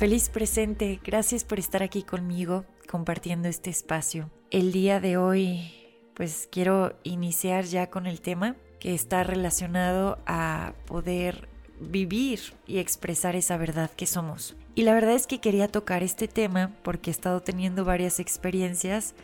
Feliz presente, gracias por estar aquí conmigo compartiendo este espacio. El día de hoy pues quiero iniciar ya con el tema que está relacionado a poder vivir y expresar esa verdad que somos. Y la verdad es que quería tocar este tema porque he estado teniendo varias experiencias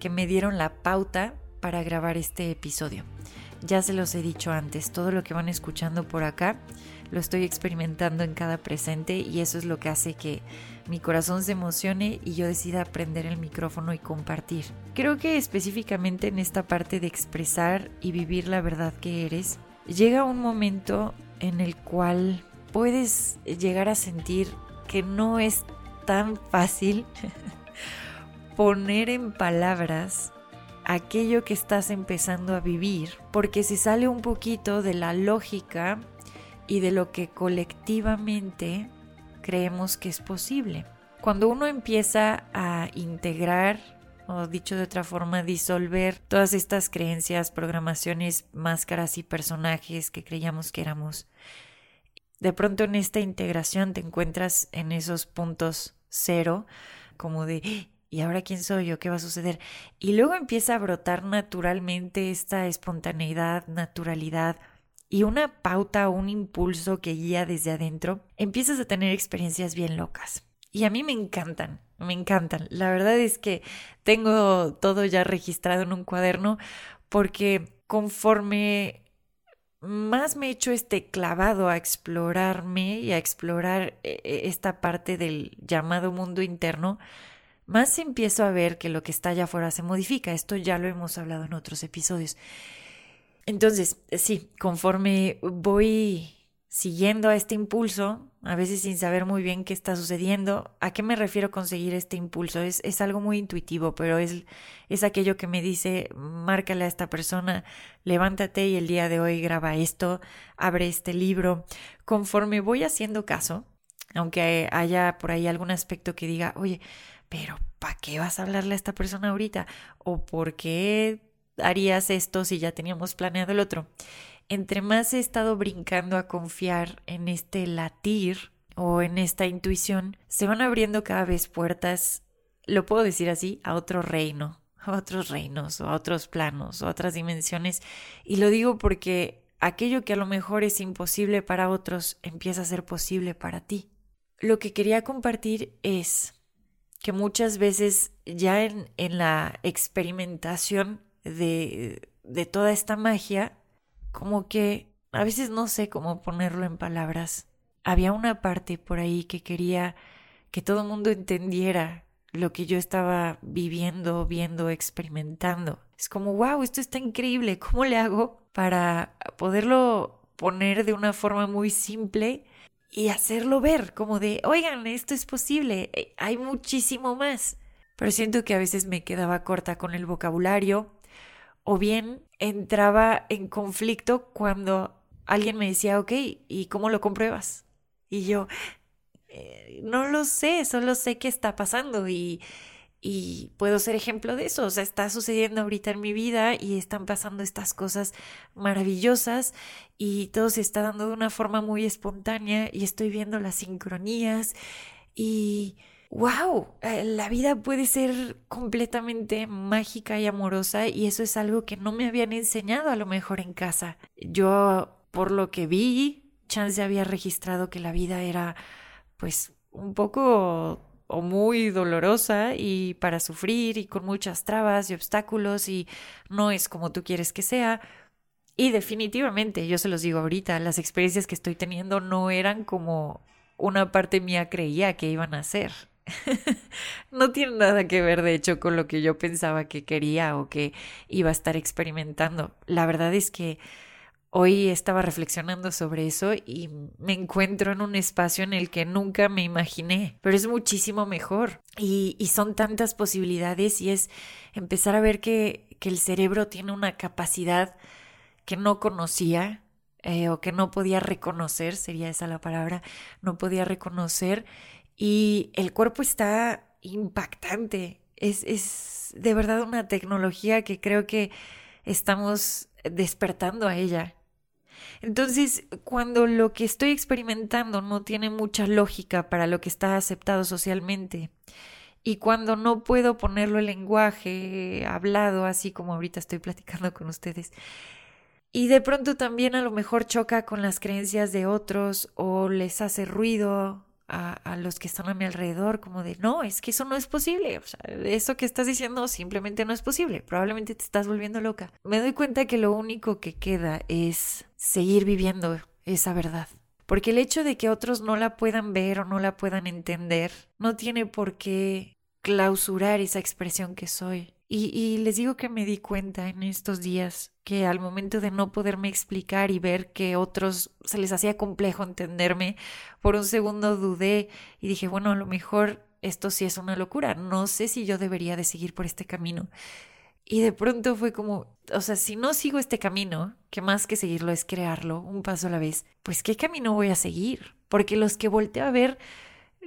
que me dieron la pauta para grabar este episodio. Ya se los he dicho antes, todo lo que van escuchando por acá lo estoy experimentando en cada presente y eso es lo que hace que mi corazón se emocione y yo decida prender el micrófono y compartir. Creo que específicamente en esta parte de expresar y vivir la verdad que eres, llega un momento en el cual puedes llegar a sentir que no es tan fácil poner en palabras aquello que estás empezando a vivir, porque se sale un poquito de la lógica y de lo que colectivamente creemos que es posible. Cuando uno empieza a integrar, o dicho de otra forma, disolver todas estas creencias, programaciones, máscaras y personajes que creíamos que éramos, de pronto en esta integración te encuentras en esos puntos cero, como de, ¿y ahora quién soy yo? ¿Qué va a suceder? Y luego empieza a brotar naturalmente esta espontaneidad, naturalidad, y una pauta o un impulso que guía desde adentro, empiezas a tener experiencias bien locas. Y a mí me encantan, me encantan. La verdad es que tengo todo ya registrado en un cuaderno porque conforme más me he hecho este clavado a explorarme y a explorar eh, eh, esta parte del llamado mundo interno, más empiezo a ver que lo que está allá afuera se modifica. Esto ya lo hemos hablado en otros episodios. Entonces, sí, conforme voy siguiendo a este impulso, a veces sin saber muy bien qué está sucediendo, ¿a qué me refiero con seguir este impulso? Es, es algo muy intuitivo, pero es, es aquello que me dice, márcale a esta persona, levántate y el día de hoy graba esto, abre este libro. Conforme voy haciendo caso, aunque haya por ahí algún aspecto que diga, oye, pero ¿para qué vas a hablarle a esta persona ahorita? ¿O por qué harías esto si ya teníamos planeado el otro. Entre más he estado brincando a confiar en este latir o en esta intuición, se van abriendo cada vez puertas, lo puedo decir así, a otro reino, a otros reinos o a otros planos o a otras dimensiones. Y lo digo porque aquello que a lo mejor es imposible para otros empieza a ser posible para ti. Lo que quería compartir es que muchas veces ya en, en la experimentación de, de toda esta magia, como que a veces no sé cómo ponerlo en palabras. Había una parte por ahí que quería que todo el mundo entendiera lo que yo estaba viviendo, viendo, experimentando. Es como, wow, esto está increíble. ¿Cómo le hago para poderlo poner de una forma muy simple y hacerlo ver? Como de, oigan, esto es posible, eh, hay muchísimo más. Pero siento que a veces me quedaba corta con el vocabulario o bien entraba en conflicto cuando alguien me decía, ok, ¿y cómo lo compruebas? Y yo, eh, no lo sé, solo sé qué está pasando y, y puedo ser ejemplo de eso. O sea, está sucediendo ahorita en mi vida y están pasando estas cosas maravillosas y todo se está dando de una forma muy espontánea y estoy viendo las sincronías y wow, eh, la vida puede ser completamente mágica y amorosa y eso es algo que no me habían enseñado a lo mejor en casa. Yo, por lo que vi, Chance había registrado que la vida era pues un poco o muy dolorosa y para sufrir y con muchas trabas y obstáculos y no es como tú quieres que sea. Y definitivamente, yo se los digo ahorita, las experiencias que estoy teniendo no eran como una parte mía creía que iban a ser. no tiene nada que ver, de hecho, con lo que yo pensaba que quería o que iba a estar experimentando. La verdad es que Hoy estaba reflexionando sobre eso y me encuentro en un espacio en el que nunca me imaginé, pero es muchísimo mejor. Y, son tantas posibilidades y es empezar a ver que, el cerebro tiene una capacidad que no conocía eh, o que no podía reconocer, sería esa la palabra, no podía reconocer y el cuerpo está impactante. Es, es de verdad una tecnología que creo que estamos despertando a ella. Entonces, cuando lo que estoy experimentando no tiene mucha lógica para lo que está aceptado socialmente, y cuando no puedo ponerlo en lenguaje hablado, así como ahorita estoy platicando con ustedes, y de pronto también a lo mejor choca con las creencias de otros o les hace ruido a, los que están a mi alrededor, como de, no, es que eso no es posible, o sea, eso que estás diciendo simplemente no es posible, probablemente te estás volviendo loca. Me doy cuenta que lo único que queda es seguir viviendo esa verdad. Porque el hecho de que otros no la puedan ver o no la puedan entender no tiene por qué clausurar esa expresión que soy. Y, les digo que me di cuenta en estos días que al momento de no poderme explicar y ver que otros se les hacía complejo entenderme, por un segundo dudé y dije, bueno, a lo mejor esto sí es una locura, no sé si yo debería de seguir por este camino. Y de pronto fue como, o sea, si no sigo este camino, que más que seguirlo es crearlo un paso a la vez, pues ¿qué camino voy a seguir? Porque los que volteo a ver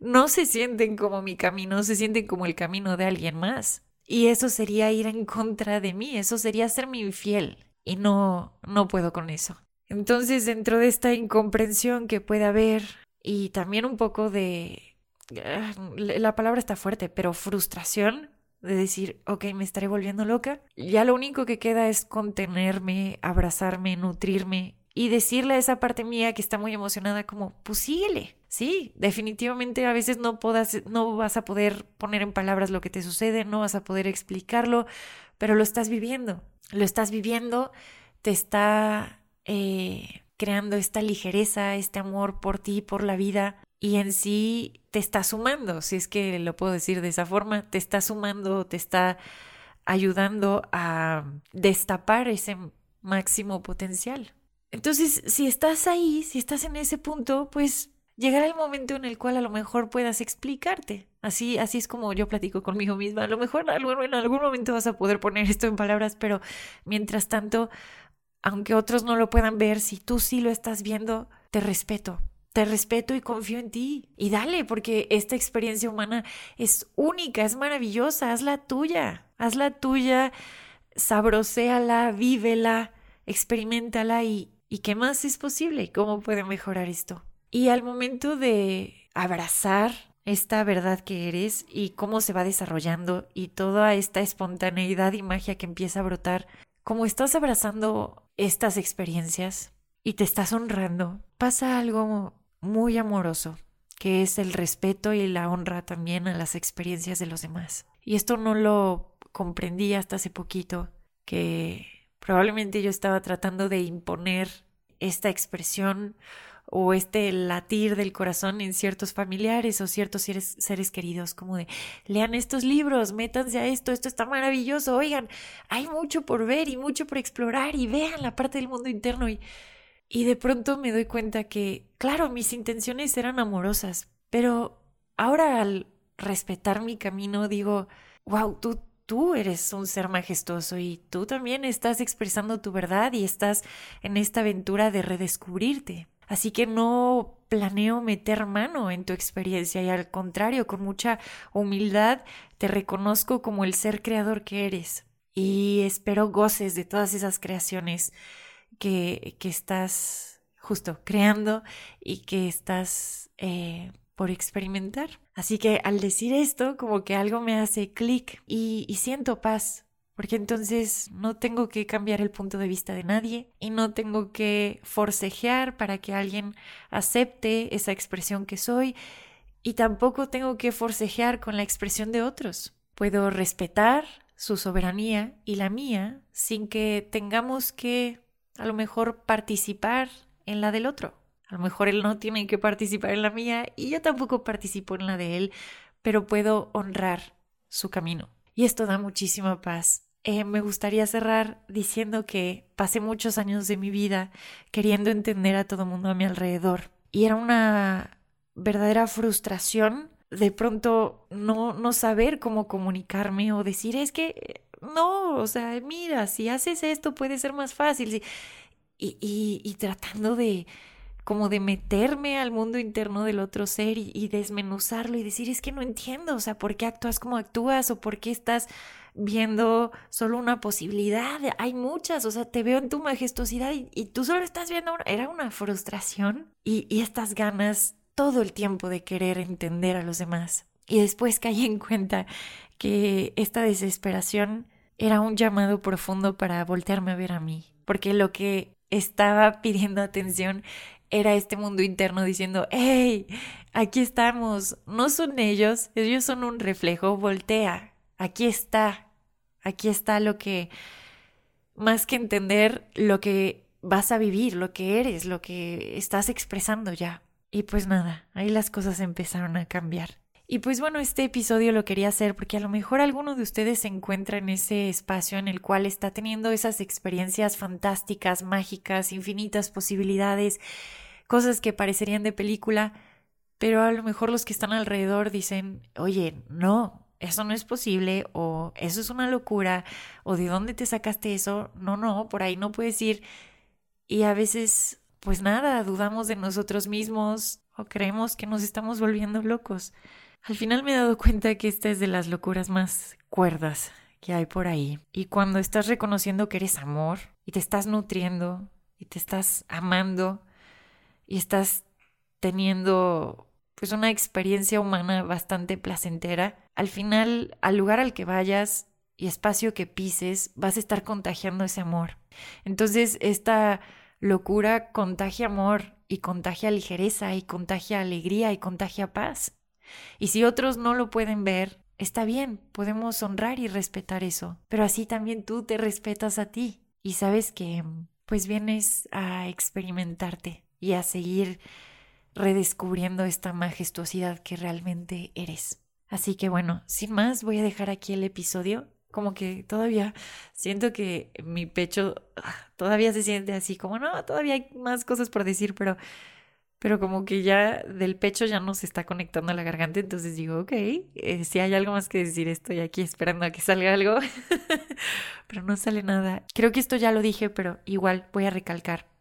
no se sienten como mi camino, se sienten como el camino de alguien más. Y eso sería ir en contra de mí, eso sería serme infiel. Y no, no puedo con eso. Entonces, dentro de esta incomprensión que puede haber y también un poco de... Ah, la palabra está fuerte, pero frustración de decir, ok, me estaré volviendo loca. Ya lo único que queda es contenerme, abrazarme, nutrirme y decirle a esa parte mía que está muy emocionada como, pues síguele. Sí, definitivamente a veces no, podas, no vas a poder poner en palabras lo que te sucede, no vas a poder explicarlo, pero lo estás viviendo. Lo estás viviendo, te está eh, creando esta ligereza, este amor por ti, por la vida, y en sí te está sumando, si es que lo puedo decir de esa forma, te está sumando, te está ayudando a destapar ese máximo potencial. Entonces, si estás ahí, si estás en ese punto, pues llegará el momento en el cual a lo mejor puedas explicarte. Así, así es como yo platico conmigo misma. A lo mejor en algún momento vas a poder poner esto en palabras, pero mientras tanto, aunque otros no lo puedan ver, si tú sí lo estás viendo, te respeto. Te respeto y confío en ti. Y dale, porque esta experiencia humana es única, es maravillosa. Hazla tuya. Hazla tuya, sabroséala, vívela, experimentala y, ¿Y qué más es posible? ¿Cómo puede mejorar esto? Y al momento de abrazar esta verdad que eres y cómo se va desarrollando y toda esta espontaneidad y magia que empieza a brotar, como estás abrazando estas experiencias y te estás honrando, pasa algo muy amoroso, que es el respeto y la honra también a las experiencias de los demás. Y esto no lo comprendí hasta hace poquito, que probablemente yo estaba tratando de imponer esta expresión o este latir del corazón en ciertos familiares o ciertos seres, seres, queridos, como de, lean estos libros, métanse a esto, esto está maravilloso, oigan, hay mucho por ver y mucho por explorar y vean la parte del mundo interno y, y de pronto me doy cuenta que, claro, mis intenciones eran amorosas, pero ahora al respetar mi camino digo, wow, tú tú eres un ser majestuoso y tú también estás expresando tu verdad y estás en esta aventura de redescubrirte. Así que no planeo meter mano en tu experiencia y al contrario, con mucha humildad te reconozco como el ser creador que eres y espero goces de todas esas creaciones que, que estás justo creando y que estás eh, por experimentar. Así que al decir esto, como que algo me hace clic y, siento paz, porque entonces no tengo que cambiar el punto de vista de nadie y no tengo que forcejear para que alguien acepte esa expresión que soy y tampoco tengo que forcejear con la expresión de otros. Puedo respetar su soberanía y la mía sin que tengamos que a lo mejor participar en la del otro. A lo mejor él no tiene que participar en la mía y yo tampoco participo en la de él, pero puedo honrar su camino. Y esto da muchísima paz eh, me gustaría cerrar diciendo que pasé muchos años de mi vida queriendo entender a todo mundo a mi alrededor. Y era una verdadera frustración de pronto no, no saber cómo comunicarme o decir, es que no, o sea, mira, si haces esto puede ser más fácil. Y, y, y tratando de como de meterme al mundo interno del otro ser y, desmenuzarlo y decir, es que no entiendo, o sea, ¿por qué actúas como actúas o por qué estás viendo solo una posibilidad? Hay muchas, o sea, te veo en tu majestuosidad y, y tú solo estás viendo, una... era una frustración y, y estas ganas todo el tiempo de querer entender a los demás. Y después caí en cuenta que esta desesperación era un llamado profundo para voltearme a ver a mí, porque lo que estaba pidiendo atención era este mundo interno diciendo, hey, aquí estamos, no son ellos, ellos son un reflejo, voltea, aquí está, aquí está lo que, más que entender lo que vas a vivir, lo que eres, lo que estás expresando ya. Y pues nada, ahí las cosas empezaron a cambiar. Y pues bueno, este episodio lo quería hacer porque a lo mejor alguno de ustedes se encuentra en ese espacio en el cual está teniendo esas experiencias fantásticas, mágicas, infinitas posibilidades, cosas que parecerían de película, pero a lo mejor los que están alrededor dicen, oye, no, eso no es posible, o eso es una locura, o de dónde te sacaste eso, no, no, por ahí no puedes ir. Y a veces, pues nada, dudamos de nosotros mismos o creemos que nos estamos volviendo locos. Al final me he dado cuenta que esta es de las locuras más cuerdas que hay por ahí. Y cuando estás reconociendo que eres amor y te estás nutriendo y te estás amando y estás teniendo pues una experiencia humana bastante placentera, al final al lugar al que vayas y espacio que pises vas a estar contagiando ese amor. Entonces esta locura contagia amor y contagia ligereza y contagia alegría y contagia paz. Y si otros no lo pueden ver, está bien, podemos honrar y respetar eso, pero así también tú te respetas a ti y sabes que pues vienes a experimentarte y a seguir redescubriendo esta majestuosidad que realmente eres. Así que bueno, sin más, voy a dejar aquí el episodio. Como que todavía siento que mi pecho ah, todavía se siente así, como no, todavía hay más cosas por decir, pero pero como que ya del pecho ya no se está conectando a la garganta, entonces digo, ok, eh, si hay algo más que decir, estoy aquí esperando a que salga algo, pero no sale nada. Creo que esto ya lo dije, pero igual voy a recalcar.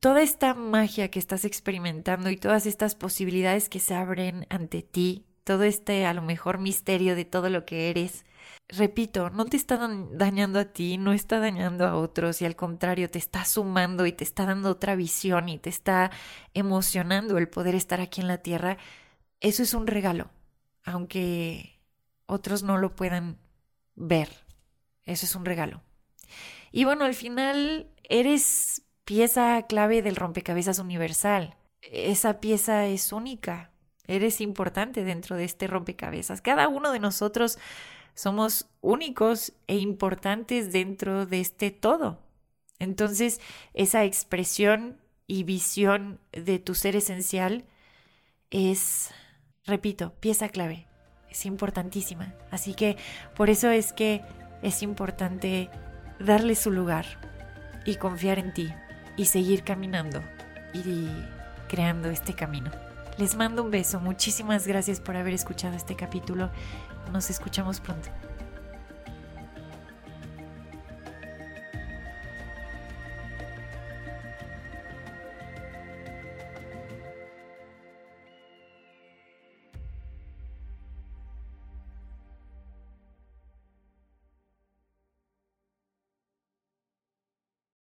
Toda esta magia que estás experimentando y todas estas posibilidades que se abren ante ti, todo este a lo mejor misterio de todo lo que eres, repito, no te está dañando a ti, no está dañando a otros y al contrario, te está sumando y te está dando otra visión y te está emocionando el poder estar aquí en la tierra, eso es un regalo, aunque otros no lo puedan ver, eso es un regalo. Y bueno, al final eres pieza clave del rompecabezas universal, esa pieza es única, eres importante dentro de este rompecabezas, cada uno de nosotros somos únicos e importantes dentro de este todo. Entonces, esa expresión y visión de tu ser esencial es, repito, pieza clave, es importantísima. Así que por eso es que es importante darle su lugar y confiar en ti y seguir caminando y creando este camino. Les mando un beso, muchísimas gracias por haber escuchado este capítulo nos escuchamos pronto.